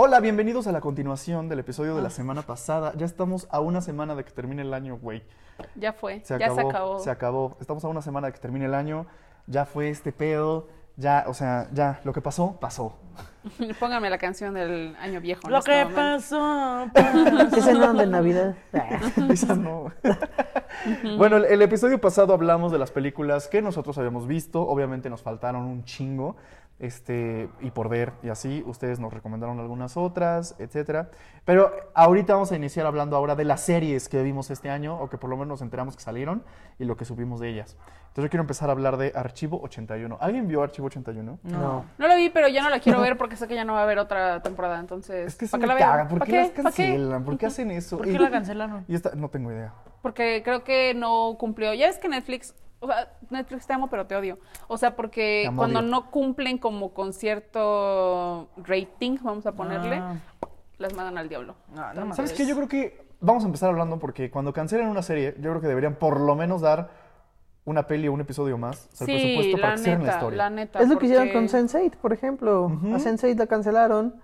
Hola, bienvenidos a la continuación del episodio de la semana pasada. Ya estamos a una semana de que termine el año, güey. Ya fue, Se ya acabó, se acabó. Se acabó. Estamos a una semana de que termine el año. Ya fue este pedo. Ya, o sea, ya, lo que pasó, pasó. Póngame la canción del año viejo. en Lo este que momento. pasó. Ese no de Navidad. Esa no. bueno, el, el episodio pasado hablamos de las películas que nosotros habíamos visto. Obviamente nos faltaron un chingo. Este, y por ver, y así, ustedes nos recomendaron algunas otras, etcétera. Pero ahorita vamos a iniciar hablando ahora de las series que vimos este año, o que por lo menos nos enteramos que salieron, y lo que supimos de ellas. Entonces yo quiero empezar a hablar de Archivo 81. ¿Alguien vio Archivo 81? No. No lo vi, pero ya no la quiero ver porque sé que ya no va a haber otra temporada. Entonces, Es que se ¿para me qué la veo? cagan. ¿Por ¿Para qué las cancelan? ¿Por qué hacen eso? ¿Por Y- qué la cancelaron? Y esta, no tengo idea. Porque creo que no cumplió. Ya ves que Netflix, o sea, Netflix te amo, pero te odio. O sea, porque cuando odio. no cumplen como con cierto rating, vamos a ponerle, Ah. las mandan al diablo. No, no ¿Sabes qué? Yo creo que vamos a empezar hablando porque cuando cancelen una serie, yo creo que deberían por lo menos dar una peli o un episodio más, o sea, el presupuesto la para que cierren la neta, historia. la neta. Es lo que hicieron con Sense8, por ejemplo. A Sense8 la cancelaron.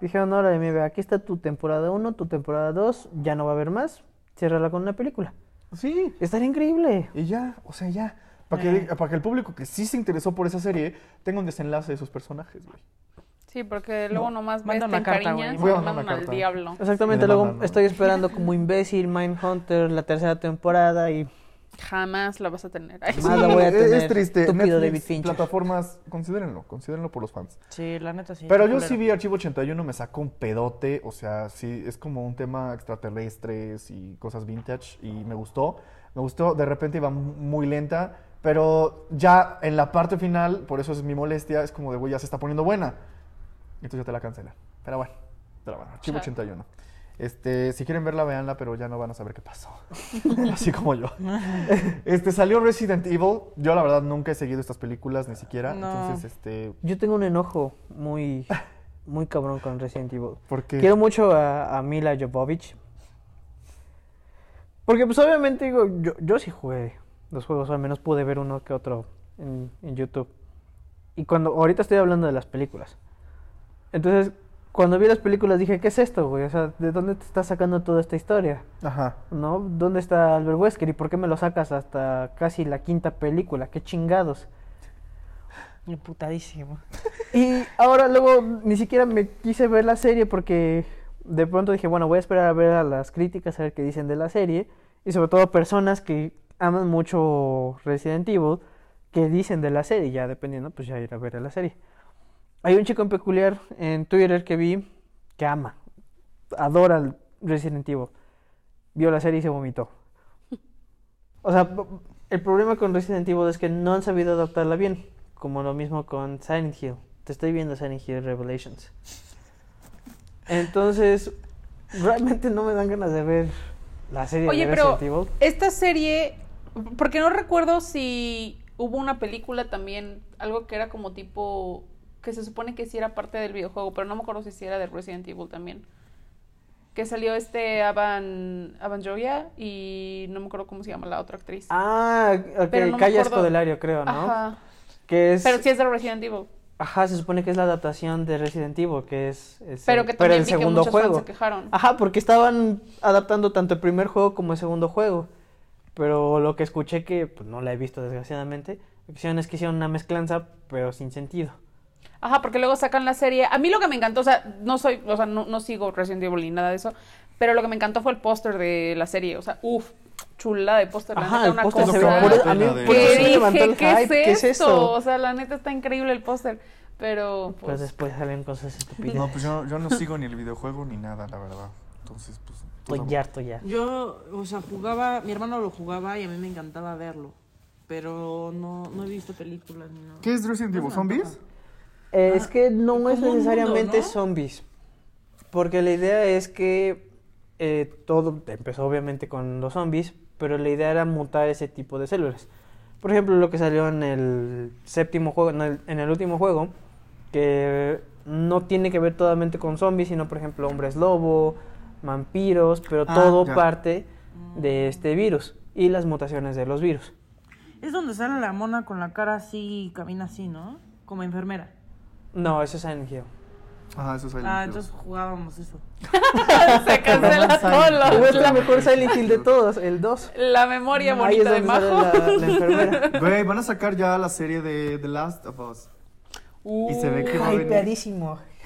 Dijeron, ahora mira, aquí está tu temporada 1, tu temporada 2, ya no va a haber más. Ciérrala con una película. Sí, Estaría increíble. y ya, o sea, ya. Para que, Eh. para que el público que sí se interesó por esa serie tenga un desenlace de sus personajes, güey. Sí, porque luego nomás ves, Manda te una carta, güey. mandan una al diablo. Exactamente, Me luego ¿no? estoy esperando como imbécil Mindhunter la tercera temporada y Jamás la vas a tener. Ay, Más la voy a es- es tener. triste. Estúpido Netflix, David Fincher. plataformas, considérenlo, considérenlo por los fans. Sí, la neta sí. Pero yo culero. sí vi Archivo 81, me sacó un pedote, o sea, sí, es como un tema extraterrestres y cosas vintage y me gustó. Me gustó, de repente iba mu- muy lenta, pero ya en la parte final, por eso es mi molestia, es como de, güey, ya se está poniendo buena. Entonces ya te la cancelan. Pero bueno, pero bueno, Archivo Chale. 81. Este, si quieren verla, véanla, pero ya no van a saber qué pasó. Así como yo. Este, salió Resident Evil. Yo, la verdad, nunca he seguido estas películas, ni siquiera. No. Entonces, este, yo tengo un enojo muy, muy cabrón con Resident Evil. porque... Quiero mucho a, a Mila Jovovich. Porque pues obviamente digo, yo, yo sí jugué los juegos, o al menos pude ver uno que otro en, en YouTube. Y cuando, ahorita estoy hablando de las películas. Entonces, cuando vi las películas dije, ¿qué es esto, güey? O sea, ¿de dónde te estás sacando toda esta historia? Ajá. ¿No? ¿Dónde está Albert Wesker? ¿Y por qué me lo sacas hasta casi la quinta película? ¿Qué chingados? Imputadísimo. Y ahora luego ni siquiera me quise ver la serie porque de pronto dije, bueno, voy a esperar a ver a las críticas, a ver qué dicen de la serie. Y sobre todo personas que aman mucho Resident Evil, que dicen de la serie, ya dependiendo, pues ya ir a ver a la serie. Hay un chico en peculiar en Twitter que vi que ama, adora el Resident Evil. Vio la serie y se vomitó. O sea, el problema con Resident Evil es que no han sabido adaptarla bien, como lo mismo con Silent Hill. Te estoy viendo Silent Hill Revelations. Entonces, realmente no me dan ganas de ver la serie Oye, de pero Resident Evil. esta serie, porque no recuerdo si hubo una película también, algo que era como tipo, que se supone que sí era parte del videojuego, pero no me acuerdo si sí era de Resident Evil también. Que salió este Avan, Avan Joya y no me acuerdo cómo se llama la otra actriz. Ah, ok, Pero no Calla. Escodelario, creo, ¿no? Ajá. Que es, Pero sí es de Resident Evil. ajá, se supone que es la adaptación de Resident Evil, que es, es Pero el- que también el vi que segundo fans juego. se quejaron. Ajá, porque estaban adaptando tanto el primer juego como el segundo juego. Pero lo que escuché que pues, no la he visto desgraciadamente, lo que hicieron es que hicieron una mezclanza, pero sin sentido. Ajá, porque luego sacan la serie. A mí lo que me encantó, o sea, no soy, o sea, no, no sigo Resident Evil ni nada de eso, pero lo que me encantó fue el póster de la serie. O sea, uff, chula de póster. la Ajá, neta, el una póster se cosa ve por- por, a mí de- que dije, ¿qué, hype, es ¿qué es esto? eso? O sea, la neta está increíble el póster, pero Pues pues, después salen cosas estúpidas. No, pues yo, yo no sigo ni el videojuego ni nada, la verdad. Entonces, pues... pues, Estoy harto ya. Yo, o sea, jugaba, mi hermano lo jugaba y a mí me encantaba verlo. Pero no, no he visto películas ni nada. ¿Qué es Resident Evil? ¿Zombies? Es que no es mundo, necesariamente ¿no? zombies. Porque la idea es que eh, todo empezó obviamente con los zombies, pero la idea era mutar ese tipo de células. Por ejemplo, lo que salió en el séptimo juego, en el, en el último juego, que no tiene que ver totalmente con zombies, sino por ejemplo hombres lobo, vampiros, pero Ah, todo ya. parte de este virus y las mutaciones de los virus. Es donde sale la mona con la cara así y camina así, ¿no? Como enfermera. No, eso es Silent Hill. Ajá, eso es Silent Ah, Hill. entonces jugábamos eso. Se cancela todo O es lo, la mejor Silent Hill de todos, el 2. la memoria es bonita de Majo. la, la enfermera. Güey, van a sacar ya la serie de The Last of Us. Y se ve que va a venir.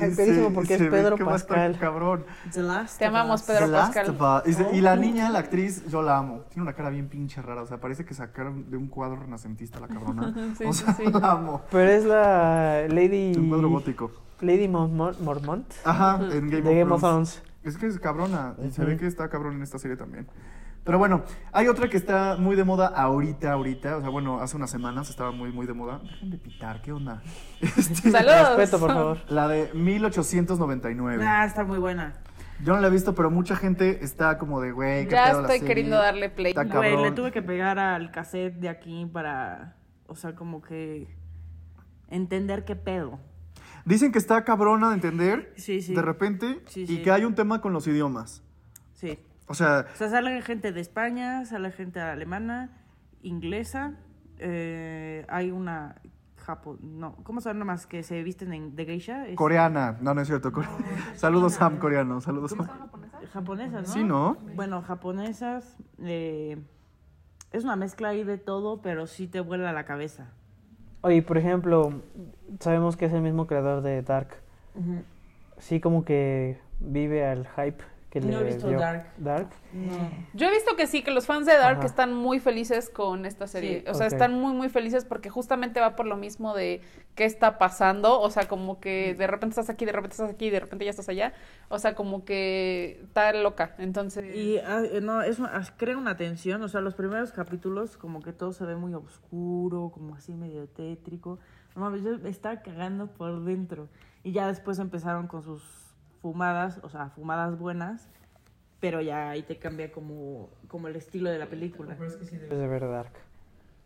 Hyperísimo se- porque se es Pedro Pascal. cabrón. The Last Te amamos. Pedro The Pascal. Y, se- y la niña, la actriz, yo la amo. Tiene una cara bien pinche rara. O sea, parece que sacaron de un cuadro renacentista la cabrona. Sí, o sí, sea, sí. la amo. Pero es la Lady. Un cuadro gótico. Lady Mormont, Mormont Ajá, en Game, de Game of Thrones. Es que es cabrona. Y se Ujú. ve que está cabrón en esta serie también. Pero bueno, hay otra que está muy de moda ahorita, ahorita. O sea, bueno, hace unas semanas estaba muy, muy de moda. Dejen de pitar, ¿qué onda? Este, Saludos. Respeto, por favor. La de 1899. Ah, está muy buena. Yo no la he visto, pero mucha gente está como de, güey, qué Ya pedo la estoy serie. queriendo darle play. Está Güey, cabrón. le tuve que pegar al cassette de aquí para, o sea, como que entender qué pedo. Dicen que está cabrona de entender Sí, sí. de repente Sí, y sí. que hay un tema con los idiomas. Sí. O sea, O sea, sale gente de España, sale gente alemana, inglesa, eh, hay una Japón, no, ¿cómo se llama más que se visten en, de geisha? Es- coreana. No, no es cierto. core- Saludos, Sam, coreano. Saludos, Sam. Japonesa, ¿no? Sí, ¿no? Bueno, japonesas, eh, es una mezcla ahí de todo, pero sí te vuela la cabeza. Oye, por ejemplo, sabemos que es el mismo creador de Dark. Sí, como que vive al hype que No le he visto dio Dark. Dark. Yo he visto que sí, que los fans de Dark Ajá. están muy felices con esta serie. Sí. o sea, están muy, muy felices porque justamente va por lo mismo de qué está pasando. O sea, como que de repente estás aquí, de repente estás aquí, de repente ya estás allá. O sea, como que está loca. Entonces, Y ah, eh, no, es una- crea una tensión, o sea, los primeros capítulos como que todo se ve muy oscuro, como así medio tétrico. No mames, yo estaba cagando por dentro. Y ya después empezaron con sus fumadas, o sea, fumadas buenas, pero ya ahí te cambia como, como el estilo de la película. Debes de.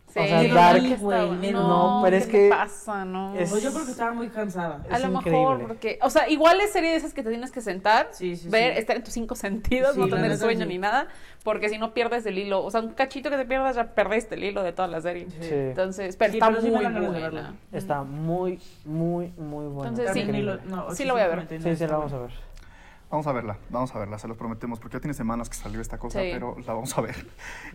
Sí, o sea, no, Dark- güey, no, no, pero ¿qué es que pasa? No. es- Pues yo creo que estaba muy cansada. A es lo mejor, porque, o sea, igual es serie de esas que te tienes que sentar, Sí, sí, ver, sí. estar en tus cinco sentidos, Sí, no tener sueño sí. ni nada, porque si no pierdes el hilo, o sea, un cachito que te pierdas ya perdiste el hilo de toda la serie. Sí. Entonces, pero Sí, está pero muy buena. verla. Está muy, muy, muy bueno. Entonces, sí. Lo- no, Sí lo voy a ver. 899 Sí, sí, la vamos a ver. Vamos a verla, vamos a verla, se los prometemos, porque ya tiene semanas que salió esta cosa, Sí. pero la vamos a ver.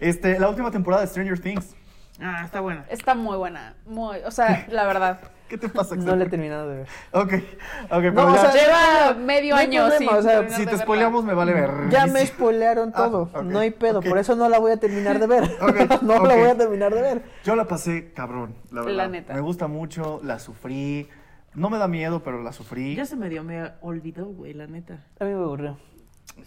Este, la última temporada de Stranger Things. Ah, está buena. Está muy buena, muy, o sea, la verdad. ¿Qué te pasa, No la he terminado de ver. Ok, ok, pero No, o ya, sea, Lleva no, medio no año problema, sin o sea, si te spoileamos me vale ver. Ya me spoilearon Ah, todo. no hay pedo. Por eso no la voy a terminar de ver. No la voy a terminar de ver. Yo la pasé cabrón, la verdad. La neta. Me gusta mucho, la sufrí. No me da miedo, pero la sufrí. Ya se me dio, me olvidó, güey, la neta. A mí me aburrió.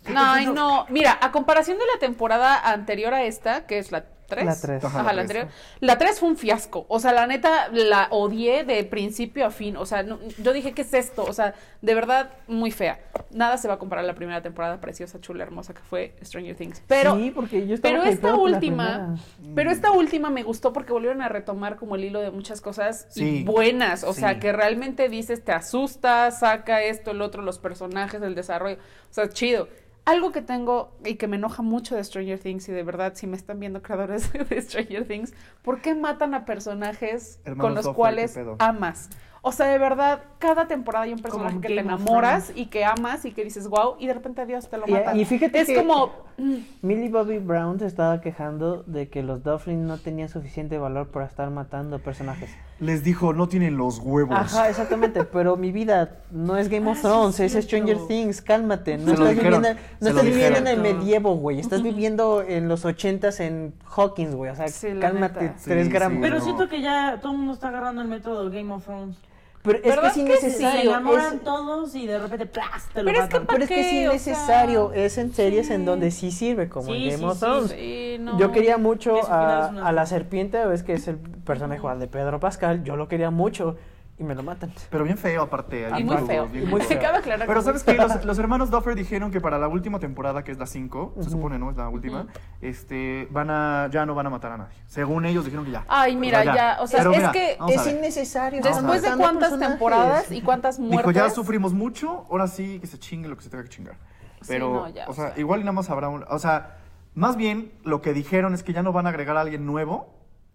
No, no. Mira, a comparación de la temporada anterior a esta, que es la 3. La tres. Ajá, la la tres. anterior. La 3 fue un fiasco. O sea, la neta, la odié de principio a fin. O sea, no- yo dije, ¿qué es esto? O sea, de verdad, muy fea. Nada se va a comparar a la primera temporada preciosa, chula, hermosa que fue Stranger Things. Pero, sí, porque yo estaba pero esta la última, pero esta última me gustó porque volvieron a retomar como el hilo de muchas cosas Sí. y buenas. O Sí. sea, que realmente dices, te asusta, saca esto, el otro, los personajes, el desarrollo. O sea, chido. Algo que tengo y que me enoja mucho de Stranger Things, y de verdad, si me están viendo creadores de Stranger Things, ¿por qué matan a personajes Hermanos con los cuales amas? O sea, de verdad, cada temporada hay un personaje Como que te Game enamoras y que amas y que dices, wow, y de repente adiós, te lo Y- matan. y fíjate es que- como, mm, Millie Bobby Brown se estaba quejando de que los Dufflin no tenían suficiente valor para estar matando personajes. Les dijo, no tienen los huevos. Ajá, exactamente, pero mi vida no es Game of Ah, sí Thrones, es Stranger. Things, cálmate. No Se estás dijeron, viviendo, no estás viviendo en el medievo, güey. Estás viviendo en los ochentas en Hawkins, güey. O sea, Sí, cálmate neta. tres Sí, gramos. sí, Pero no. siento que ya todo el mundo está agarrando el método Game of Thrones. Pero es que ¿Verdad es sí? Se innecesario. enamoran es- todos y de repente ¡plas! te lo Pero es que. Pero es que es qué? O innecesario. sea, es en series en donde sí sirve, como Sí, en Game sí, of Thrones. sí, no. Yo quería mucho a la serpiente, ves que es el personaje igual de Pedro Pascal. Yo lo quería mucho y me lo matan. Pero bien feo, aparte. Y muy feo. bien Y muy feo. Cabe aclarar Pero que- ¿sabes qué? Los, los hermanos Duffer dijeron que para la última temporada, que es la 5, se supone, ¿no? Es la última, este, van a, ya no van a matar a nadie. Según ellos dijeron que ya. Ay, mira, O sea, ya, o sea, Pero es mira, que es innecesario. Después de cuántas personajes. temporadas y cuántas Dijo, muertes. ya sufrimos mucho, ahora sí que se chingue lo que se tenga que chingar. Sí, Pero, no, ya, o, o sea, sea. igual y nada más habrá un... O sea, más bien lo que dijeron es que ya no van a agregar a alguien nuevo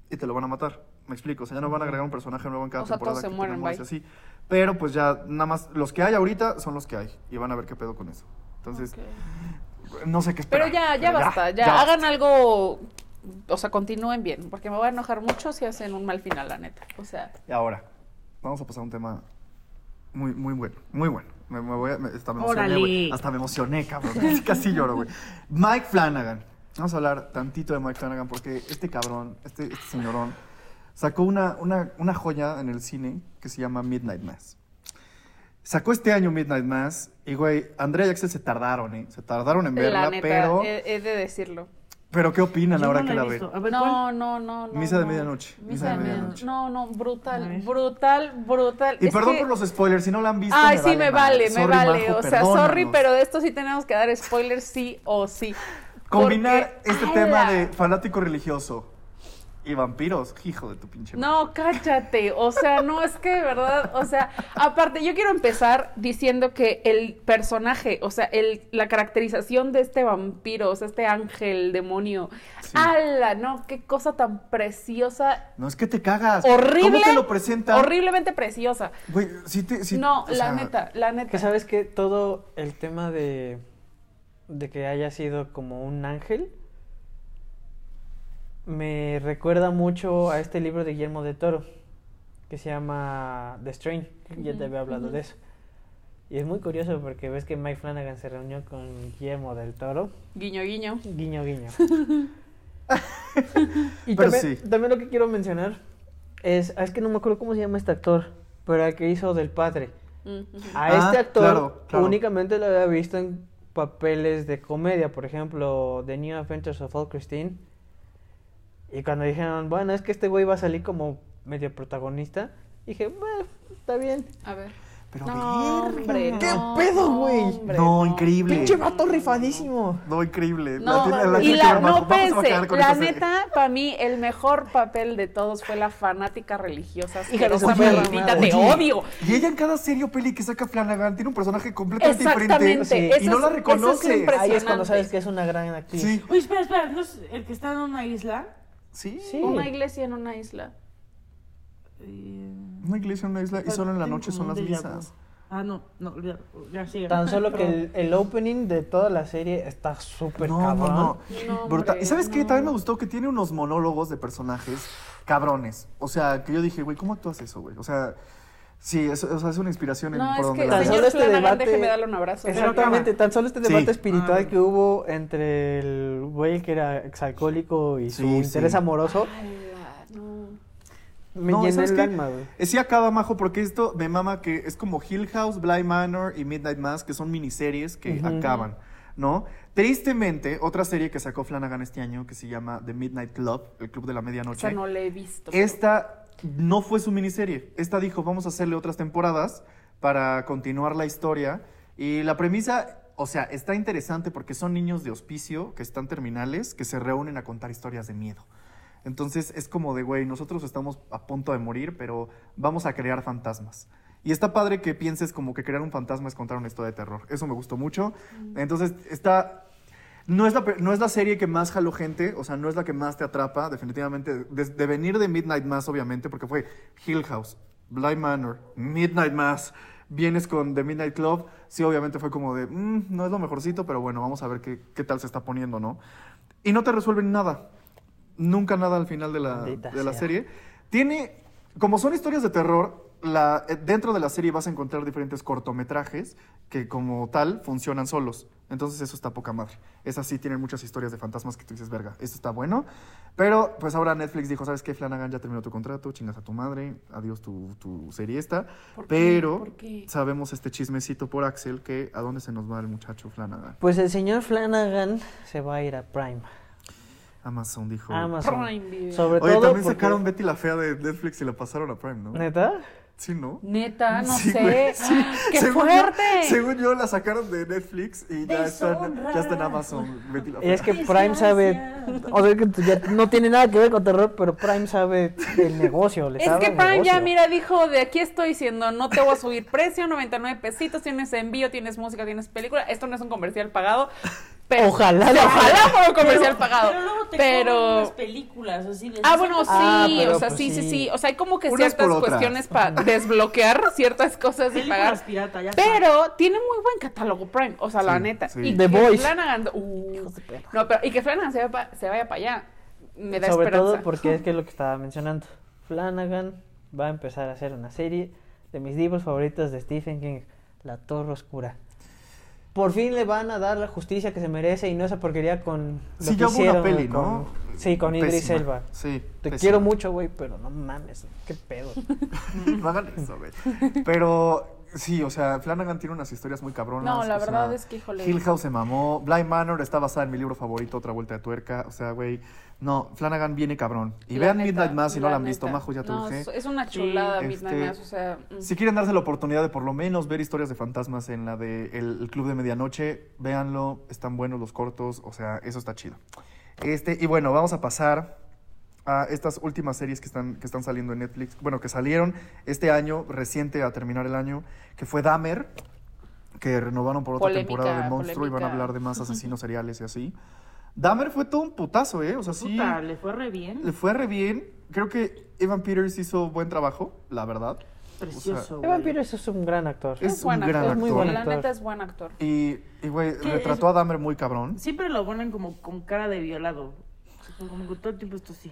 y te lo van a matar. Me explico, o sea, ya no van a agregar un personaje nuevo en cada O sea, temporada. todos se mueren, bye. así. Pero pues ya nada más, los que hay ahorita son los que hay. Y van a ver qué pedo con eso. Entonces, no sé qué esperar. Pero ya, ya pero basta, ya, hagan algo, o sea, continúen bien, porque me voy a enojar mucho si hacen un mal final, la neta. O sea, Y ahora, vamos a pasar a un tema muy, muy bueno, muy bueno. Me, me voy a- me- hasta me emocioné, güey. Hasta me emocioné, cabrón. Casi lloro, güey. Mike Flanagan. Vamos a hablar tantito de Mike Flanagan porque este cabrón, este, este señorón, sacó una, una, una joya en el cine que se llama Midnight Mass. Sacó este año Midnight Mass y, güey, Andrea y Axel se tardaron, ¿eh? Se tardaron en verla, la neta, pero... he, he de decirlo. Pero, ¿qué opinan Yo ahora no que la ven? No, no, no, no. Misa de no. medianoche, Misa de medianoche. No, no, brutal, brutal, brutal. Y Es perdón que- por los spoilers, si no la han visto. Ay, sí, me vale, me Sorry, vale. Majo, o sea, sorry, pero de esto sí tenemos que dar spoilers sí o sí. Combinar Porque, este ¡ala! tema de fanático religioso y vampiros, hijo de tu pinche madre. No, cállate. O sea, no es que de verdad. O sea, aparte, yo quiero empezar diciendo que el personaje, o sea, el, la caracterización de este vampiro, o sea, este ángel, demonio. Sí. ¡Hala! No, qué cosa tan preciosa. No es que te cagas. Horrible. ¿Cómo te lo presentan? Horriblemente preciosa. Güey, sí te. sí- no, la sea, neta, la neta. Que sabes que todo el tema de, de que haya sido como un ángel me recuerda mucho a este libro de Guillermo de Toro que se llama The Strain. Ya te había hablado ujú. de eso. Y es muy curioso porque ves que Mike Flanagan se reunió con Guillermo del Toro. Guiño, guiño. Guiño, guiño. y Pero también, sí. también lo que quiero mencionar es, es que no me acuerdo cómo se llama este actor, pero el que hizo del padre. Mm, ujú. A Ah, este actor claro, claro. únicamente lo había visto en papeles de comedia, por ejemplo, The New Adventures of All Christine. Y cuando dijeron, bueno, es que este güey va a salir como medio protagonista, dije, bueno, está bien. A ver. Pero No, hombre, ¿Qué no, pedo, güey? hombre, No, increíble. ¡Pinche vato rifadísimo! No, increíble. No, la y la, no pensé, la esa neta, para mí, el mejor papel de todos fue la fanática religiosa. Hija de perra maldita, te odio. Y ella en cada serie o peli que saca Flanagan tiene un personaje completamente Exactamente. diferente. Sí. Y no la es- eso es reconoce. impresionante. Ahí es cuando sabes que es una gran actriz. Sí. Oye, espera, espera, ¿no es el que está en una isla? Sí. Sí. Una iglesia en una isla. Eh, Una iglesia en una isla y solo en la noche son las misas. Ah, no, no, ya sigue. Tan solo que el, el opening de toda la serie está súper No, cabrón. no, no. No, Brutal. hombre, ¿Y sabes qué? También me gustó que tiene unos monólogos de personajes cabrones. O sea, que yo dije, güey, ¿cómo actúas eso, güey? O sea, sí, es, o sea, es una inspiración en No, por es donde que, la Tan solo este debate- déjeme darle un abrazo. Exactamente, tan solo este Sí. debate espiritual Ah. que hubo entre el güey que era exalcohólico y su Sí, interés sí. amoroso. Me No, llené ¿sabes el qué? alma, güey. Sí acaba, Majo, porque esto me mama que es como Hill House, Bly Manor y Midnight Mass, que son miniseries que acaban, ¿no? Tristemente, otra serie que sacó Flanagan este año, que se llama The Midnight Club, el club de la medianoche. sea, no le he visto. Esta no fue su miniserie. Esta dijo, vamos a hacerle otras temporadas para continuar la historia. Y la premisa, o sea, está interesante porque son niños de hospicio que están terminales, que se reúnen a contar historias de miedo. Entonces es como de, güey, nosotros estamos a punto de morir, pero vamos a crear fantasmas. Y está padre que pienses como que crear un fantasma es contar una historia de terror. Eso me gustó mucho. Entonces está... No es, la, no es la serie que más jaló gente, o sea, no es la que más te atrapa, definitivamente. De, de venir de Midnight Mass, obviamente, porque fue Hill House, Bly Manor, Midnight Mass, vienes con The Midnight Club, sí, obviamente fue como de, "Mm, no es lo mejorcito, pero bueno, vamos a ver qué, qué tal se está poniendo, ¿no? Y no te resuelven nada, nunca nada al final de la, de la serie. Tiene, como son historias de terror, la, eh, dentro de la serie vas a encontrar diferentes cortometrajes que como tal funcionan solos. Entonces eso está poca madre. Esas sí tienen muchas historias de fantasmas que tú dices, verga, esto está bueno. Pero pues ahora Netflix dijo, ¿sabes qué? Flanagan ya terminó tu contrato, chingas a tu madre, adiós tu, tu serie esta. Pero ¿Por qué? sabemos este chismecito por Axel que a dónde se nos va el muchacho Flanagan. Pues el señor Flanagan se va a ir a Prime. Amazon dijo. Amazon. Prime Video. Sobre Oye, todo también porque- sacaron Betty la Fea de Netflix y la pasaron a Prime, ¿no? ¿Neta? Sí, ¿no? Neta, no Sí, sé. güey, sí. ¡Qué Según yo- fuerte! según yo, la sacaron de Netflix y ya está, ya está en Amazon. Betty la Y es Fea. que Prime sabe, o sea que ya no tiene nada que ver con terror, pero Prime sabe del negocio. le Es sabe que Prime ya, mira, dijo, de aquí estoy diciendo, no te voy a subir precio, 99 pesitos, tienes envío, tienes música, tienes película, esto no es un comercial pagado. Pero- Ojalá Sí, lo ojalá fuera. un comercial pagado. Pero luego te Pero- las películas, así de Ah, bueno, sí, Ah, pero o sea, pues sí, sí, sí. sí. O sea, hay como que Unas ciertas cuestiones para desbloquear ciertas cosas y pagar. pirata, ya está. Pero tiene muy buen catálogo Prime, o sea, la Sí, neta. sí. Y The que Boys. Flanagan, uh, no, pero y que Flanagan se, vaya pa- se vaya para allá, me da Sobre esperanza. todo porque es que es lo que estaba mencionando. Flanagan va a empezar a hacer una serie de mis libros favoritos de Stephen King, La Torre Oscura. Por fin le van a dar la justicia que se merece y no esa porquería con lo Sí, que ya hubo una hicieron peli, con- ¿no? Sí, con Idris Pésima. Elba. Sí. Te pésima. quiero mucho, güey, pero no mames, qué pedo. No hagan eso, güey. Pero sí, o sea, Flanagan tiene unas historias muy cabronas. No, la verdad sea, es que, híjole. Hill House se mamó. Blind Manor está basada en mi libro favorito, Otra Vuelta de Tuerca. O sea, güey. No, Flanagan viene cabrón. Y La vean neta, Midnight Mass si no la han neta. visto, Majo, ya te No, urgé. es- una chulada Sí, Midnight este, Mass, o sea. mm. Si quieren darse la oportunidad de por lo menos ver historias de fantasmas en la de el, el Club de Medianoche, véanlo, están buenos los cortos, o sea, eso está chido. Este, y bueno, vamos a pasar a estas últimas series que están, que están saliendo en Netflix, bueno, que salieron este año, reciente a terminar el año, que fue Dahmer, que renovaron por otra Polémica, temporada de Monstruo y van a hablar de más asesinos seriales y así. Dahmer fue todo un putazo, ¿eh? O sea, sí. Puta, le fue re bien. Le fue re bien. Creo que Evan Peters hizo buen trabajo, la verdad. Precioso, Evan. Peters es un gran actor. Es Es buen un gran actor. Es muy actor. buen La actor. neta es buen actor. Y, y güey, ¿Qué retrató es? a Dahmer muy cabrón. Siempre lo ponen como con cara de violado. Como que todo el tiempo esto sí.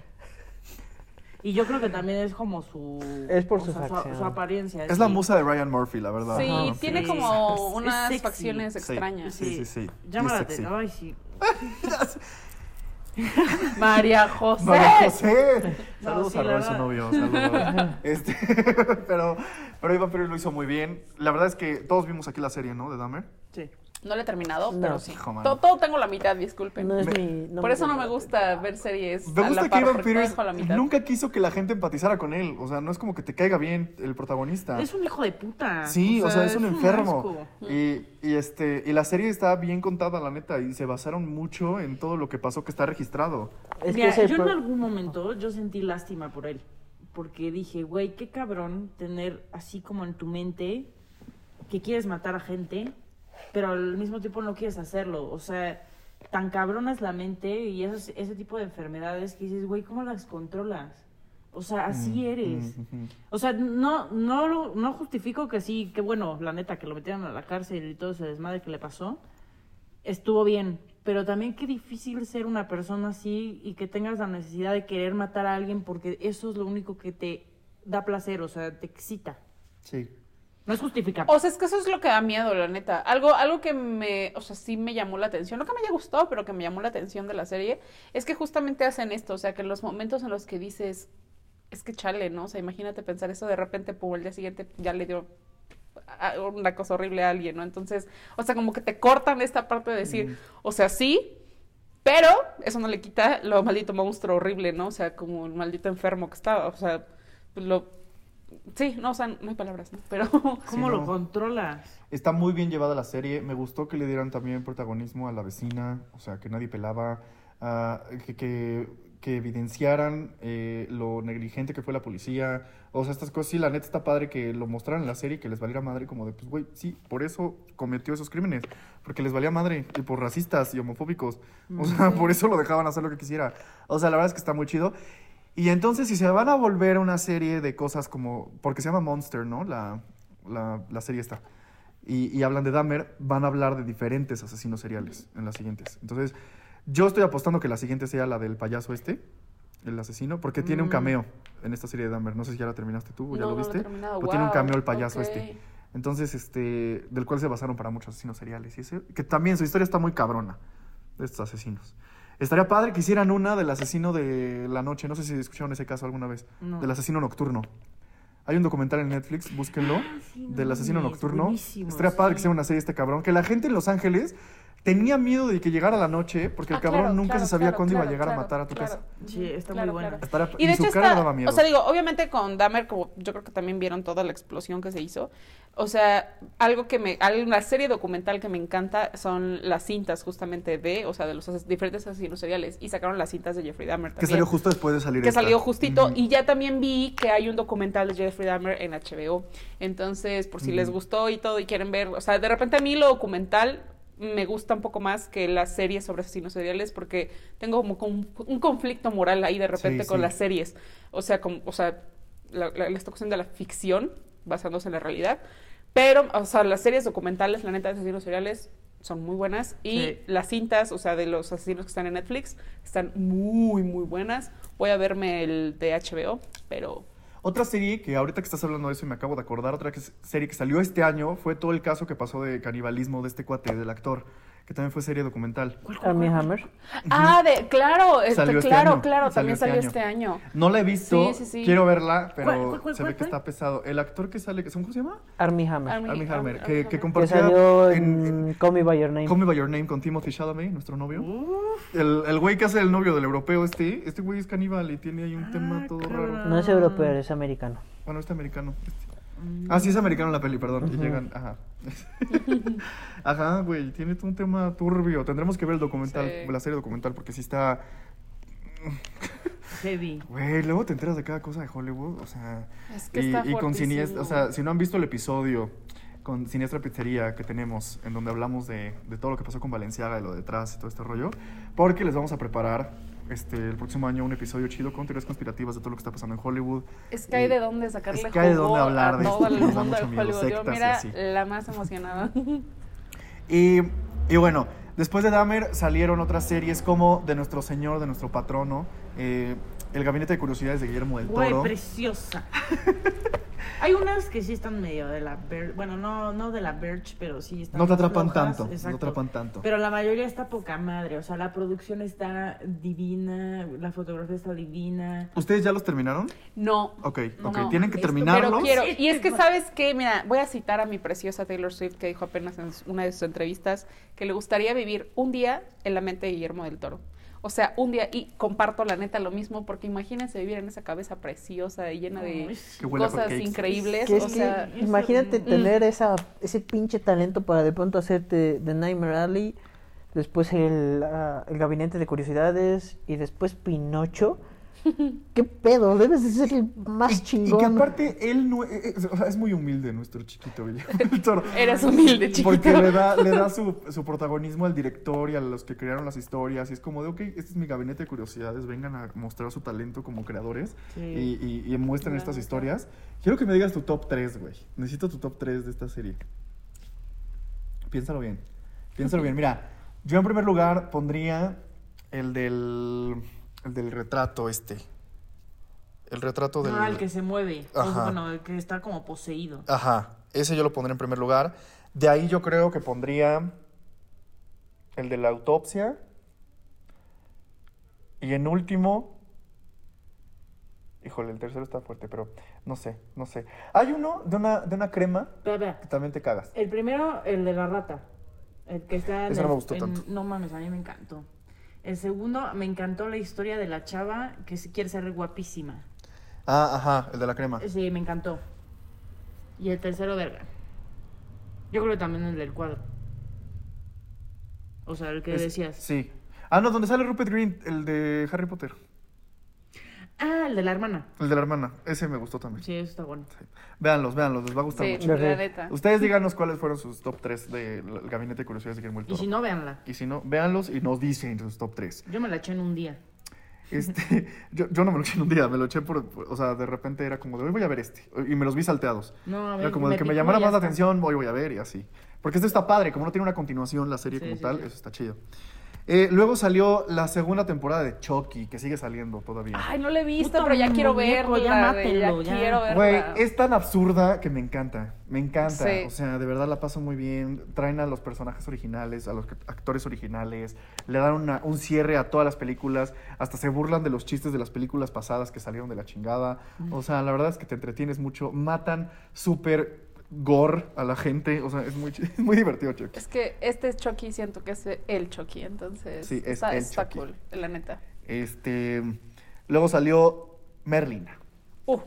Y yo creo que también es como su... Es por su sea, facción. su, apariencia. Es la musa de Ryan Murphy, la verdad. Sí, Ajá. tiene sí. como unas facciones extrañas. Sí, sí, sí. La atención. Ay, sí. María José. María José. No, Saludos sí, a Roy, su novio. Saludos. Este, pero, pero Evan Peters lo hizo muy bien. La verdad es que todos vimos aquí la serie, ¿no? De Dahmer. Sí. No le he terminado, No. pero sí. Hijo. Todo, todo tengo la mitad, disculpen. No es Me- mi. no Por eso no me gusta. ver series. Me a gusta la que Evan Peters dejo la mitad. nunca quiso que la gente empatizara con él. O sea, no es como que te caiga bien el protagonista. Es un hijo de puta. Sí, o sea, es un enfermo. asco. Y, y, este, y la serie está bien contada, la neta, y se basaron mucho en todo lo que pasó que está registrado. Es Mira, yo en algún momento yo sentí lástima por él. Porque dije, güey, qué cabrón tener así como en tu mente que quieres matar a gente, pero al mismo tiempo no quieres hacerlo. O sea, tan cabrona es la mente y esos, ese tipo de enfermedades que dices, güey, ¿cómo las controlas? O sea, así Mm, eres. mm. O sea, no, no, lo- no justifico que sí, que bueno, la neta, que lo metieron a la cárcel y todo ese desmadre que le pasó, estuvo bien. Pero también qué difícil ser una persona así y que tengas la necesidad de querer matar a alguien porque eso es lo único que te da placer, o sea, te excita. Sí. No es justificable. O sea, es que eso es lo que da miedo, la neta. Algo, algo que me, o sea, sí me llamó la atención, no que me haya gustado, pero que me llamó la atención de la serie, es que justamente hacen esto, o sea, que en los momentos en los que dices, es que chale, ¿no? O sea, imagínate pensar eso, de repente, pum, el día siguiente ya le dio a- una cosa horrible a alguien, ¿no? Entonces, o sea, como que te cortan esta parte de decir, o sea, sí, pero eso no le quita lo maldito monstruo horrible, ¿no? O sea, como el maldito enfermo que estaba, o sea, lo... Sí, no, o sea, no hay palabras, ¿no? Pero... ¿Cómo Sí, lo controlas? Está muy bien llevada la serie. Me gustó que le dieran también protagonismo a la vecina, o sea, que nadie pelaba, ah, que, que, que evidenciaran eh, lo negligente que fue la policía. O sea, estas cosas, sí, la neta está padre que lo mostraran en la serie y que les valiera madre, como de, pues, güey, sí, por eso cometió esos crímenes, porque les valía madre, y por racistas y homofóbicos. O sea, por eso lo dejaban hacer lo que quisiera. O sea, la verdad es que está muy chido. Y entonces, si se van a volver una serie de cosas como, porque se llama Monster, ¿no? La, la, la serie está y, y hablan de Dahmer, van a hablar de diferentes asesinos seriales en las siguientes. Entonces, yo estoy apostando que la siguiente sea la del payaso este, el asesino, porque tiene un Mm. cameo en esta serie de Dahmer. No sé si ya la terminaste tú o ya No, lo no lo viste. pero tiene un Wow, cameo el payaso ok. este. Entonces, este, del cual se basaron para muchos asesinos seriales. Y ese, que también su historia está muy cabrona de estos asesinos. Estaría padre que hicieran una del asesino de la noche. No sé si escucharon ese caso alguna vez. No. Del asesino nocturno. Hay un documental en Netflix, búsquenlo, Ah, sí, no del asesino nocturno. Estaría padre que sea una serie este cabrón. Que la gente en Los Ángeles tenía miedo de que llegara la noche porque el Ah, cabrón claro, nunca claro, se sabía claro, cuándo iba a llegar claro, a matar a tu claro. casa. Sí, está Claro, muy buena. Y de su hecho cara está, daba miedo. o sea, digo, obviamente con Dahmer, como yo creo que también vieron toda la explosión que se hizo. O sea, algo que me, hay una serie documental que me encanta son las cintas justamente de, o sea, de los ases- diferentes asesinos seriales. Y sacaron las cintas de Jeffrey Dahmer que también. salió justo después de salir que esta. salió justito y ya también vi que hay un documental de Jeffrey Dahmer en HBO. Entonces, por si les gustó y todo y quieren ver, o sea, de repente a mí lo documental me gusta un poco más que las series sobre asesinos seriales porque tengo como un conflicto moral ahí de repente Sí, con sí. las series. O sea, como, o sea, la, la- esta cuestión de la ficción basándose en la realidad. Pero, o sea, las series documentales, la neta, de asesinos seriales son muy buenas. Y Sí. las cintas, o sea, de los asesinos que están en Netflix, están muy, muy buenas. Voy a verme el de HBO, pero Otra serie que ahorita que estás hablando de eso y me acabo de acordar, otra que- serie que salió este año fue todo el caso que pasó de canibalismo de este cuate, del actor, que también fue serie documental. Armie Hammer. Ah, de, claro, este, Salió este claro, año, claro, salió también este salió año. este año. No la he visto, Sí, sí, sí. quiero verla, pero ¿Cuál, cuál, cuál, se ve cuál, que está pesado. El actor que sale, ¿cómo se llama? Armie Hammer. Armie- Armie Hammer, Armie- que, que salió en, en, Call Me By Your Name. Call Me By Your Name con Timothy Chalamet, nuestro novio. El, el güey que hace el novio del europeo este, este güey es caníbal y tiene ahí un tema todo cabrón. raro. No es europeo, es americano. Bueno, este americano. este. Ah, sí, es americano la peli, perdón. Y Ujú. llegan, ajá. ajá, güey, tiene todo un tema turbio. Tendremos que ver el documental, Sí. la serie documental, porque sí está... Heavy. Güey, luego te enteras de cada cosa de Hollywood, o sea... Es que y, está y con. Siniestra, o sea, si no han visto el episodio con Siniestra Pizzería que tenemos, en donde hablamos de, de todo lo que pasó con Valenciaga y lo detrás y todo este rollo, porque les vamos a preparar este, el próximo año un episodio chido con teorías conspirativas de todo lo que está pasando en Hollywood. Es que hay de dónde sacarle es que hay de dónde hablar de todo el mundo de mucho miedo, Hollywood. Yo, mira, así. la más emocionada. Y, y bueno, después de Dahmer salieron otras series como De Nuestro Señor, de Nuestro Patrono, eh, El Gabinete de Curiosidades de Guillermo del Güey, Toro. preciosa. Hay unas que sí están medio de la Verge. Bueno, no, no de la Verge, pero sí están. No te atrapan flojas, tanto, no exacto. te atrapan tanto. Pero la mayoría está poca madre. O sea, la producción está divina, la fotografía está divina. ¿Ustedes ya los terminaron? No. Ok, No, ok, no, tienen que esto- terminarlos. Pero quiero. Y es que, no. ¿sabes qué? Mira, voy a citar a mi preciosa Taylor Swift que dijo apenas en una de sus entrevistas que le gustaría vivir un día en la mente de Guillermo del Toro. O sea, un día, y comparto la neta lo mismo, porque imagínense vivir en esa cabeza preciosa y llena de cosas increíbles. Que es o que, sea, imagínate mm. tener esa, ese pinche talento para de pronto hacerte The Nightmare Alley, después el, ah, el Gabinete de Curiosidades y después Pinocho. ¿Qué pedo? Debes de ser el más Y- Y, chingón. que aparte él no, eh, eh, o sea, es muy humilde nuestro chiquito Toro. Eres humilde, chiquito. Porque le da, le da su, su protagonismo al director y a los que crearon las historias. Y es como de, ok, este es mi gabinete de curiosidades, vengan a mostrar su talento como creadores Sí. y, y, y muestren estas historias. Quiero que me digas tu top 3, güey. Necesito tu top 3 de esta serie. Piénsalo bien. Piénsalo bien. Mira, yo en primer lugar pondría el del, el del retrato este. El retrato del... Ah, el que se mueve. Ajá. bueno, el que está como poseído. Ajá, ese yo lo pondré en primer lugar. De ahí yo creo que pondría el de la autopsia. Y en último, híjole, el tercero está fuerte, pero no sé, no sé. Hay uno de una, de una crema que también te cagas. El primero, el de la rata. El que está en Ese no el- me gustó en- tanto. No mames, a mí me encantó. El segundo, me encantó la historia de la chava que quiere ser guapísima. Ah, ajá, el de la crema. Sí, me encantó. Y el tercero, verga. Yo creo que también el del cuadro. O sea, el que Es- decías. Sí. Ah, no, donde sale Rupert Green, el de Harry Potter. Ah, el de la hermana. El de la hermana. Ese me gustó también. Sí, eso está bueno. Véanlos, véanlos, les va a gustar Sí, mucho. la neta. Ustedes díganos cuáles fueron sus top 3 del Gabinete de Curiosidades de Guillermo del Y Toro. si no, véanla. Y si no, véanlos y nos dicen sus top 3. Yo me la eché en un día. Este, yo, yo no me lo eché en un día, me lo eché por, por- o sea, de repente era como de hoy voy a ver este. Y me los vi salteados. No, a Era ver, como de que me llamara y más la atención, hoy voy a ver y así. Porque esto está padre, como no tiene una continuación la serie Sí, como sí, tal, sí. eso está chido. Eh, luego salió la segunda temporada de Chucky, que sigue saliendo todavía. Ay, no la he visto, pero ya quiero muñeco, verla. ya güey, Ya, quiero verla. Güey, es tan absurda que me encanta. Me encanta. Sí. O sea, de verdad la paso muy bien. Traen a los personajes originales, a los actores originales. Le dan una- un cierre a todas las películas. Hasta se burlan de los chistes de las películas pasadas que salieron de la chingada. O sea, la verdad es que te entretienes mucho. Matan súper gore a la gente. O sea, es muy, es muy divertido, Chucky. Es que este es Chucky, siento que es el Chucky, entonces Sí, es está, el está Chucky. cool, la neta. Este. Luego salió Merlina. Uh,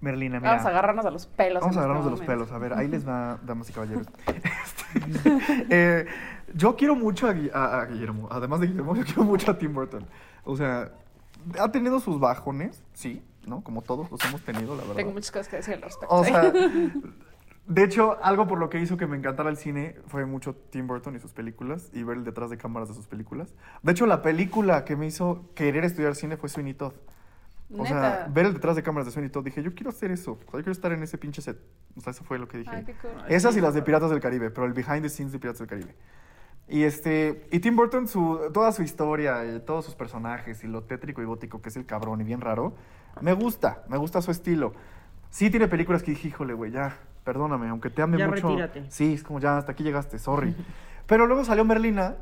Merlina, mira. vamos a agarrarnos a los pelos. Vamos a este agarrarnos de los pelos. A ver, ahí les va, damas y caballeros. Este, eh, yo quiero mucho a, a- a Guillermo. Además de Guillermo, yo quiero mucho a Tim Burton. O sea, ha tenido sus bajones, sí, ¿no? Como todos los hemos tenido, la verdad. Tengo muchas cosas que decir al respecto. O sea, De hecho, algo por lo que hizo que me encantara el cine fue mucho Tim Burton y sus películas y ver el detrás de cámaras de sus películas. De hecho, la película que me hizo querer estudiar cine fue Sweeney Todd. O sea, Neta. ver el detrás de cámaras de Sweeney Todd, dije, yo quiero hacer eso. O sea, yo quiero estar en ese pinche set. O sea, eso fue lo que dije. Ay, qué cool. Esas y las de Piratas del Caribe, pero el behind the scenes de Piratas del Caribe. Y este, y Tim Burton, su, toda su historia, y todos sus personajes, y lo tétrico y gótico que es el cabrón y bien raro, me gusta, me gusta su estilo. Sí tiene películas que dije, híjole, güey, ya, perdóname, aunque te ame Ya mucho. retírate. Sí, es como ya, hasta aquí llegaste, sorry. pero luego salió Merlina,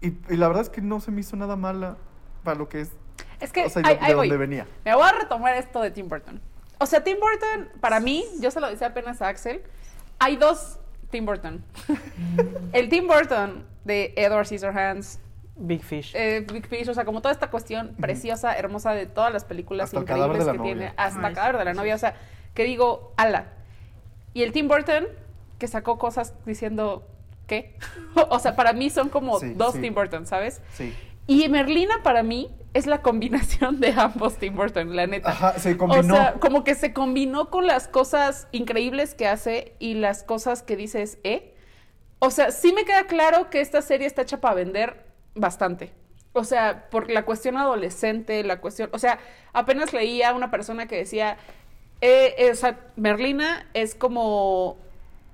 y, y la verdad es que no se me hizo nada mala para lo que es, Es que o sea, ahí, de, ahí de voy. donde venía. Me voy a retomar esto de Tim Burton. O sea, Tim Burton, para mí, yo se lo decía apenas a Axel, hay dos Tim Burton. el Tim Burton de Edward Scissorhands, Big Fish. eh, Big Fish, o sea, como toda esta cuestión preciosa, hermosa de todas las películas Hasta increíbles que tiene, hasta Ay, cadáver de la novia, o sea, que digo, ala. Y el Tim Burton, que sacó cosas diciendo, ¿qué? o sea, para mí son como Sí, dos sí. Tim Burton, ¿sabes? Sí. Y Merlina para mí es la combinación de ambos Tim Burton, la neta. Ajá, se combinó. O sea, como que se combinó con las cosas increíbles que hace y las cosas que dices, ¿eh? O sea, sí me queda claro que esta serie está hecha para vender bastante. O sea, por la cuestión adolescente, la cuestión. O sea, apenas leía a una persona que decía. eh, eh, o sea, Merlina es como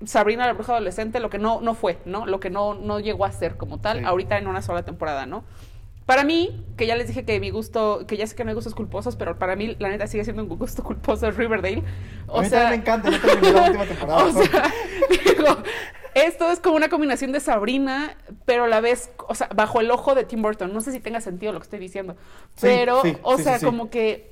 Sabrina la bruja adolescente, lo que no, no fue, ¿no? Lo que no, no llegó a ser como tal, Sí. ahorita en una sola temporada, ¿no? Para mí, que ya les dije que mi gusto, que ya sé que no hay gustos culposos, pero para mí, la neta, sigue siendo un gusto culposo Riverdale. O a mí sea, me encanta, yo terminé la última temporada. o sea, digo, esto es como una combinación de Sabrina, pero a la vez, o sea, bajo el ojo de Tim Burton. No sé si tenga sentido lo que estoy diciendo, Sí, pero, sí, o sí, sea, como que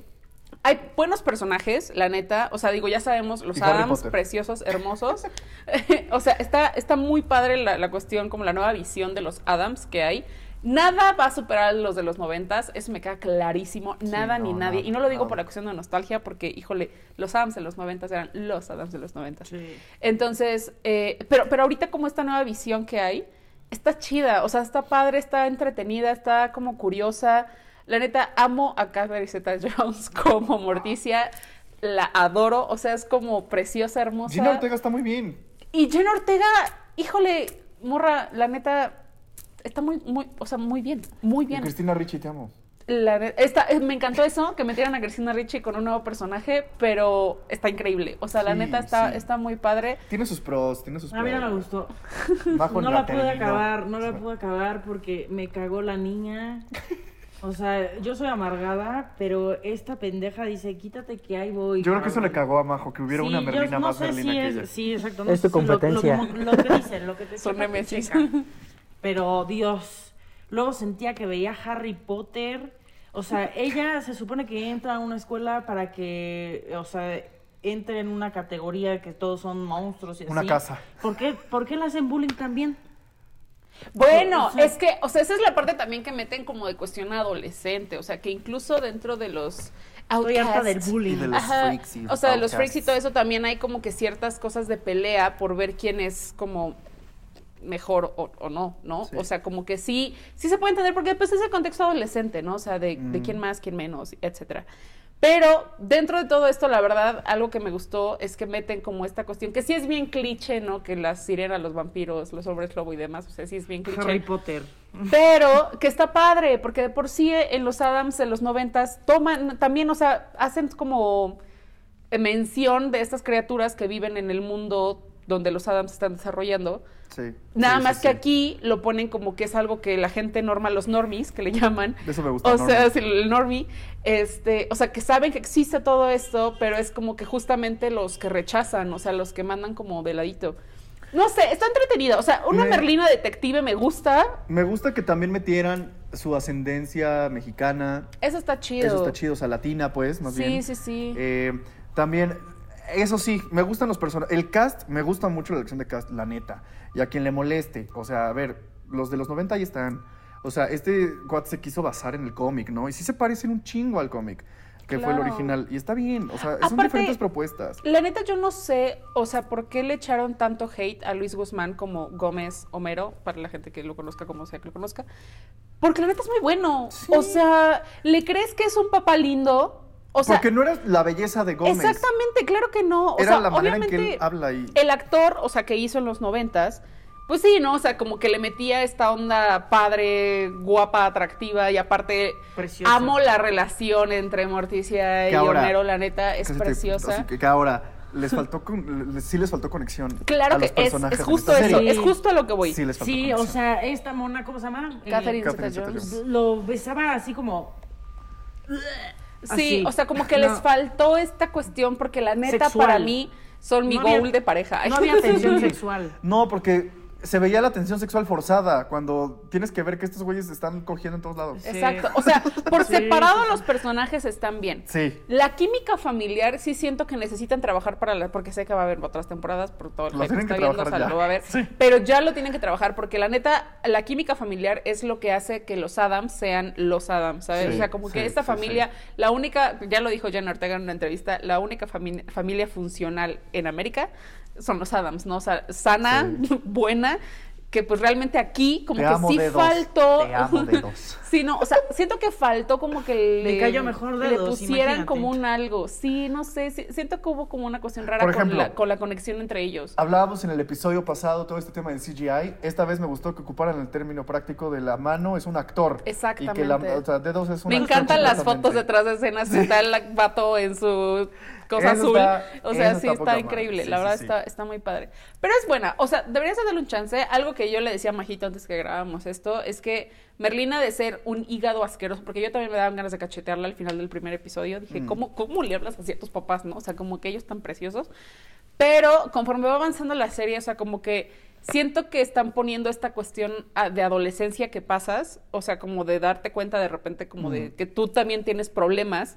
hay buenos personajes, la neta. O sea, digo, ya sabemos los Adams, preciosos, hermosos. o sea, está, está muy padre la, la cuestión, como la nueva visión de los Adams que hay. Nada va a superar a los de los noventas, eso me queda clarísimo, nada no, ni nadie. y no lo digo por la cuestión de nostalgia, porque, híjole, los Adams de los noventas eran los Adams de los noventas. Sí. Entonces, eh, pero, pero ahorita como esta nueva visión que hay, está chida, o sea, está padre, está entretenida, está como curiosa. La neta, amo a Catherine Zeta Jones como Morticia, la adoro, o sea, es como preciosa, hermosa. Gina Ortega está muy bien. Y Jenna Ortega, híjole, morra, la neta, está muy, muy, o sea, muy bien, muy Y bien. Cristina Ricci, te amo. La esta- eh, me encantó eso, que metieran a Cristina Ricci con un nuevo personaje, pero está increíble. O sea, la Sí, neta está, sí. está muy padre. Tiene sus pros, tiene sus A pros. mí no me gustó. Bajo No la la pude acabar, no la pude acabar porque me cagó la niña. O sea, yo soy amargada, pero esta pendeja dice, quítate que ahí voy. Yo creo que eso le cabrón". cagó a Majo, que hubiera Sí, una yo Merlina no más sé Merlina si que es, ella. Sí, exacto. no Es tu sé si lo- lo- competencia. Lo, que dicen, lo que te Son. Pero Dios, luego sentía que veía Harry Potter. O sea, ella se supone que entra a una escuela para que, o sea, entre en una categoría que todos son monstruos y así. Una casa. ¿Por qué, ¿Por qué le hacen bullying también? Bueno, O sea- es que, o sea, esa es la parte también que meten como de cuestión adolescente. O sea, que incluso dentro de los. Estoy harta del bullying. Y de los Ajá, freaks y o sea, de los freaks y todo eso también hay como que ciertas cosas de pelea por ver quién es como mejor o, o no, ¿no? Sí. O sea, como que sí, sí se puede entender porque pues es el contexto adolescente, ¿no? O sea, de, de Mm. quién más, quién menos, etcétera. Pero dentro de todo esto, la verdad, algo que me gustó es que meten como esta cuestión, que sí es bien cliché, ¿no? Que las sirenas, los vampiros, los hombres lobo y demás, o sea, sí es bien cliché. Harry Potter. Pero que está padre, porque de por sí eh, en los Adams de los noventas toman también, o sea, hacen como mención de estas criaturas que viven en el mundo donde los Adams están desarrollando. Sí. Nada sí, más sí, que sí. aquí lo ponen como que es algo que la gente normal, los normies, que le llaman. Eso me gusta. O sea, sí, el normie, este, o sea, que saben que existe todo esto, pero es como que justamente los que rechazan, o sea, los que mandan como de ladito. No sé, está entretenida. O sea, una Me- Merlina detective me gusta. Me gusta que también metieran su ascendencia mexicana. Eso está chido. Eso está chido, o sea, latina, pues, más sí, bien. sí, sí. Eh, también, eso sí, me gustan los personajes. El cast, me gusta mucho la elección de cast, la neta. Y a quien le moleste, o sea, a ver, los de los 90 ahí están. O sea, este cuate se quiso basar en el cómic, ¿no? Y sí se parecen un chingo al cómic, que fue el original. Y está bien, o sea, son Aparte- diferentes propuestas. La neta, yo no sé, o sea, por qué le echaron tanto hate a Luis Guzmán como Gómez Homero, para la gente que lo conozca como sea que lo conozca. Porque la neta es muy bueno. O sea, le crees que es un papá lindo O sea, Porque no era la belleza de Gómez. exactamente, claro que no. O Era sea, la manera en que él habla y... el actor, o sea, que hizo en los noventas, pues sí, ¿no? O sea, como que le metía esta onda padre, guapa, atractiva y aparte Preciosa. amo la relación entre Morticia y ahora- Homero, la neta, es preciosa. que, ahora les faltó con- les- sí les faltó conexión. Claro a que es, es justo eso, es justo a lo que voy. Sí les faltó Sí, o sea, esta mona, ¿cómo se llama? Catherine Catherine Zeta-Jones. Zeta-Jones. lo besaba así como... Sí, Así. o sea, como que No. les faltó esta cuestión porque la neta Sexual. para mí son mi No había- goal de pareja. No había tensión sexual. No, porque se veía la tensión sexual forzada cuando tienes que ver que estos güeyes están cogiendo en todos lados. Exacto. O sea, por Sí, separado sí, sí. los personajes están bien. Sí. La química familiar sí siento que necesitan trabajar para la, porque sé que va a haber otras temporadas por todo el Lo que está que viendo, o sea, trabajar lo ya. va a ver. Pero ya lo tienen que trabajar porque la neta, la química familiar es lo que hace que los Adams sean los Adams, ¿sabes? Sí, o sea, como sí, que esta sí, familia, la única, ya lo dijo Jen Ortega en una entrevista, la única fami- familia funcional en América son los Adams, ¿no? O sea, sana, buena, ja. Que pues realmente aquí como Te que amo, sí dedos. faltó. Te amo, dedos. Sí, no, o sea, siento que faltó como que le, Le cayó mejor le dedos, pusieran imagínate. como un algo. Sí, no sé, sí, siento que hubo como una cuestión rara Por con, ejemplo, la, con la conexión entre ellos. Hablábamos en el episodio pasado todo este tema del CGI. Esta vez me gustó que ocuparan el término práctico de la mano es un actor. Exactamente. Y que la, o sea, dedos es un Me actor encantan las fotos detrás de escenas, está el vato en su cosa Eso azul. está- o sea, sí está increíble. Sí, la verdad sí. Está, está muy padre. Pero es buena. O sea, deberías de darle un chance. Algo que yo le decía a Majito antes que grabábamos esto es que Merlina de ser un hígado asqueroso, porque yo también me daban ganas de cachetearla al final del primer episodio. Mm. Dije, ¿cómo, ¿cómo le hablas así a tus papás, no? O sea, como que ellos tan preciosos. Pero conforme va avanzando la serie, o sea, como que siento que están poniendo esta cuestión de adolescencia que pasas, o sea, como de darte cuenta de repente como de que tú también tienes problemas,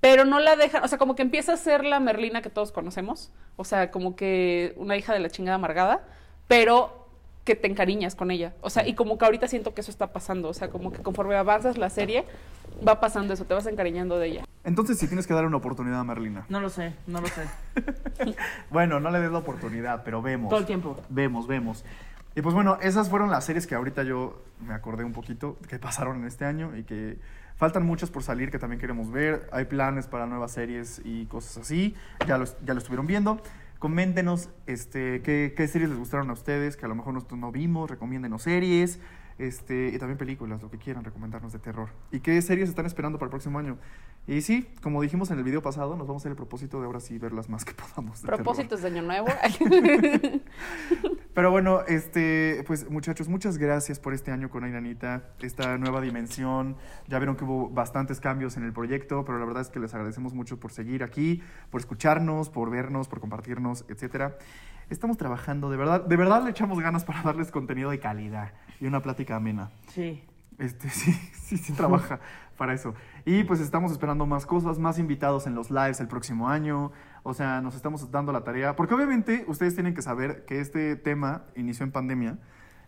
pero no la dejan, o sea, como que empieza a ser la Merlina que todos conocemos, o sea, como que una hija de la chingada amargada, pero que te encariñas con ella, o sea, y como que ahorita siento que eso está pasando, o sea, como que conforme avanzas la serie, va pasando eso, te vas encariñando de ella. Entonces, si tienes que darle una oportunidad a Merlina. No lo sé, no lo sé. Bueno, no le des la oportunidad, pero vemos. Todo el tiempo. Vemos, vemos. Y pues bueno, esas fueron las series que ahorita yo me acordé un poquito que pasaron en este año y que faltan muchas por salir que también queremos ver. Hay planes para nuevas series y cosas así. Ya lo, ya lo estuvieron viendo. Coméntenos este, qué, qué series les gustaron a ustedes, que a lo mejor nosotros no vimos. Recomiéndenos series este, y también películas, lo que quieran recomendarnos de terror. ¿Y qué series están esperando para el próximo año? Y sí, como dijimos en el video pasado, nos vamos a hacer el propósito de ahora sí ver las más que podamos. de terror. Propósitos de año nuevo. Pero bueno, este, pues muchachos, muchas gracias por este año con Ainanita, esta nueva dimensión. Ya vieron que hubo bastantes cambios en el proyecto, pero la verdad es que les agradecemos mucho por seguir aquí, por escucharnos, por vernos, por compartirnos, etcétera. Estamos trabajando, de verdad, de verdad le echamos ganas para darles contenido de calidad y una plática amena. Sí. Este, sí, sí, sí trabaja para eso. Y pues estamos esperando más cosas, más invitados en los lives el próximo año. O sea, nos estamos dando la tarea. Porque obviamente ustedes tienen que saber que este tema inició en pandemia.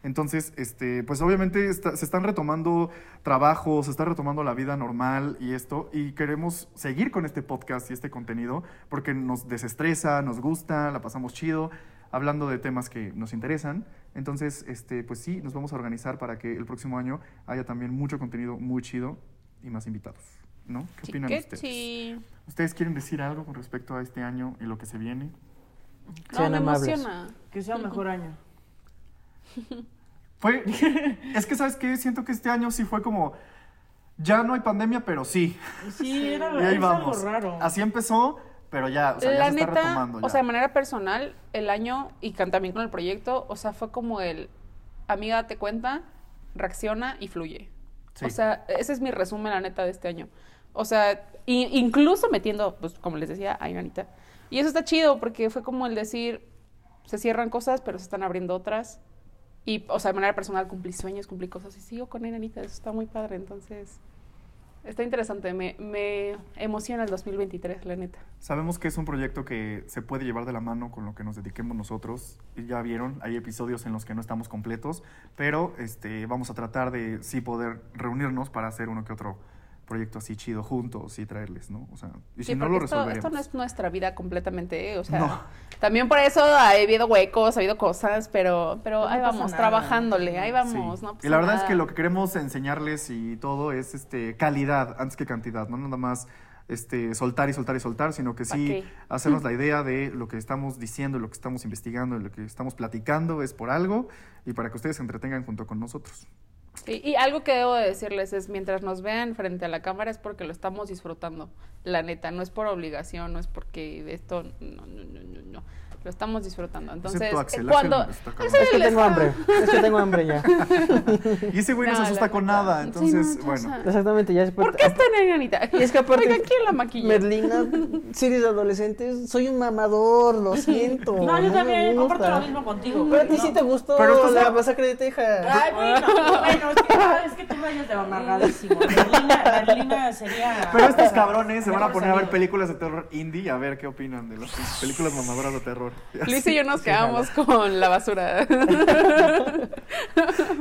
Entonces, este, pues obviamente está- se están retomando trabajos, se está retomando la vida normal y esto. Y queremos seguir con este podcast y este contenido porque nos desestresa, nos gusta, la pasamos chido, hablando de temas que nos interesan. Entonces, este, pues sí, nos vamos a organizar para que el próximo año haya también mucho contenido muy chido y más invitados. ¿No? ¿Qué opinan ustedes? ¿Ustedes quieren decir algo con respecto a este año y lo que se viene? No, Sean me amables. emociona. Que sea un mejor año. Fue, es que, ¿sabes qué? Siento que este año sí fue como, ya no hay pandemia, pero sí. Sí, era, Y ahí vamos. algo raro. Así empezó, pero ya, o sea, ya la se está neta, retomando. o ya. sea, de manera personal, el año y también con el proyecto, o sea, fue como el amiga date cuenta, reacciona y fluye. Sí. O sea, ese es mi resumen, la neta, de este año. O sea, incluso metiendo, pues, como les decía, a Inanita. Y eso está chido porque fue como el decir, se cierran cosas, pero se están abriendo otras. Y, o sea, de manera personal, cumplí sueños, cumplí cosas y sigo con Inanita. Eso está muy padre. Entonces, está interesante. Me, me emociona el 2023, la neta. Sabemos que es un proyecto que se puede llevar de la mano con lo que nos dediquemos nosotros. Ya vieron, hay episodios en los que no estamos completos, pero este, vamos a tratar de sí poder reunirnos para hacer uno que otro proyecto así chido juntos y traerles, ¿no? O sea, y si Sí, no lo esto, resolveremos. esto no es nuestra vida completamente, ¿eh? o sea, No. también por eso ha habido huecos, ha habido cosas, pero, pero No ahí vamos, nada. trabajándole, ahí Sí. vamos, ¿no? y pasa la verdad es que lo que queremos enseñarles y todo es este calidad antes que cantidad, no nada más este, soltar y soltar y soltar, sino que ¿Pa sí qué? hacernos la idea de lo que estamos diciendo, lo que estamos investigando, lo que estamos platicando es por algo y para que ustedes se entretengan junto con nosotros. Y algo que debo de decirles es, mientras nos vean frente a la cámara es porque lo estamos disfrutando. La neta, no es por obligación, no es porque esto, no, no, no, no, no. Lo estamos disfrutando. Entonces, eh, Axel, cuando... Axel está Es que tengo hambre. Es que tengo hambre ya. Y ese güey no, se asusta con nada, Sí, entonces, no, bueno. sea, Exactamente, ya se ¿Por qué está enanita? Y es que aparte- Oiga, ¿quién la maquilla? Merlina, series de adolescentes, soy un mamador, lo siento. No, yo también, comparto lo mismo contigo. Pero a ti no. sí te gustó Pero la masacre de Texas. Ay, bueno, bueno, es que, ah, es que tú vayas de amargadísimo. Merlina, Merlina sería. Pero estos cabrones se van a poner a ver películas de terror indie y a ver qué opinan de las películas mamadoras de terror. Luis y yo nos quedamos con la basura.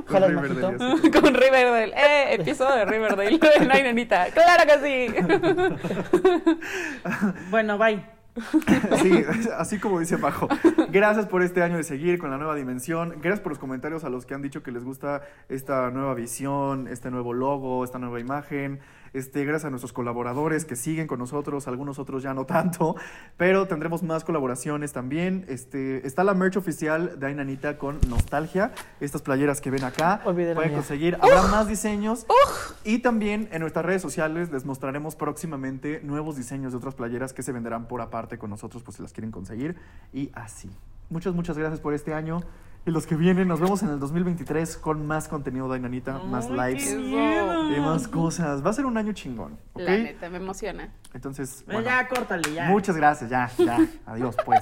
Con Riverdale, con Riverdale. Eh, episodio de Riverdale. No hay nenita. ¡Claro que sí! Bueno, bye. Sí, así como dice Bajo. Gracias por este año de seguir con la nueva dimensión. Gracias por los comentarios a los que han dicho que les gusta esta nueva visión, este nuevo logo, esta nueva imagen. Este, gracias a nuestros colaboradores que siguen con nosotros, algunos otros ya no tanto, pero tendremos más colaboraciones también. Este, está la merch oficial de Ainanita con Nostalgia, estas playeras que ven acá. Pueden conseguir, habrá más diseños. Y también en nuestras redes sociales les mostraremos próximamente nuevos diseños de otras playeras que se venderán por aparte con nosotros, pues si las quieren conseguir. Y así. Muchas, muchas gracias por este año. Y los que vienen, nos vemos en el 2023 con más contenido de Ainanita, más lives y más cosas. Va a ser un año chingón, ¿ok? La neta, me emociona. Entonces, Bueno, ya, córtale, ya. muchas gracias, ya, ya. Adiós, pues.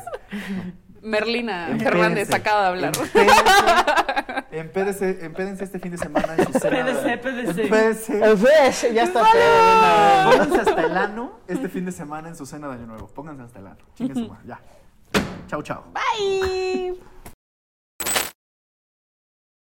Merlina Empédense. Fernández acaba de hablar. Empédense, empédense, empédense este fin de semana en su pédese. Empédense. El Fresh, ya está. feo. Pónganse hasta el ano este fin de semana en su cena de Año Nuevo. Pónganse hasta el ano. Chingue su madre, ya. Chao, chao. Bye.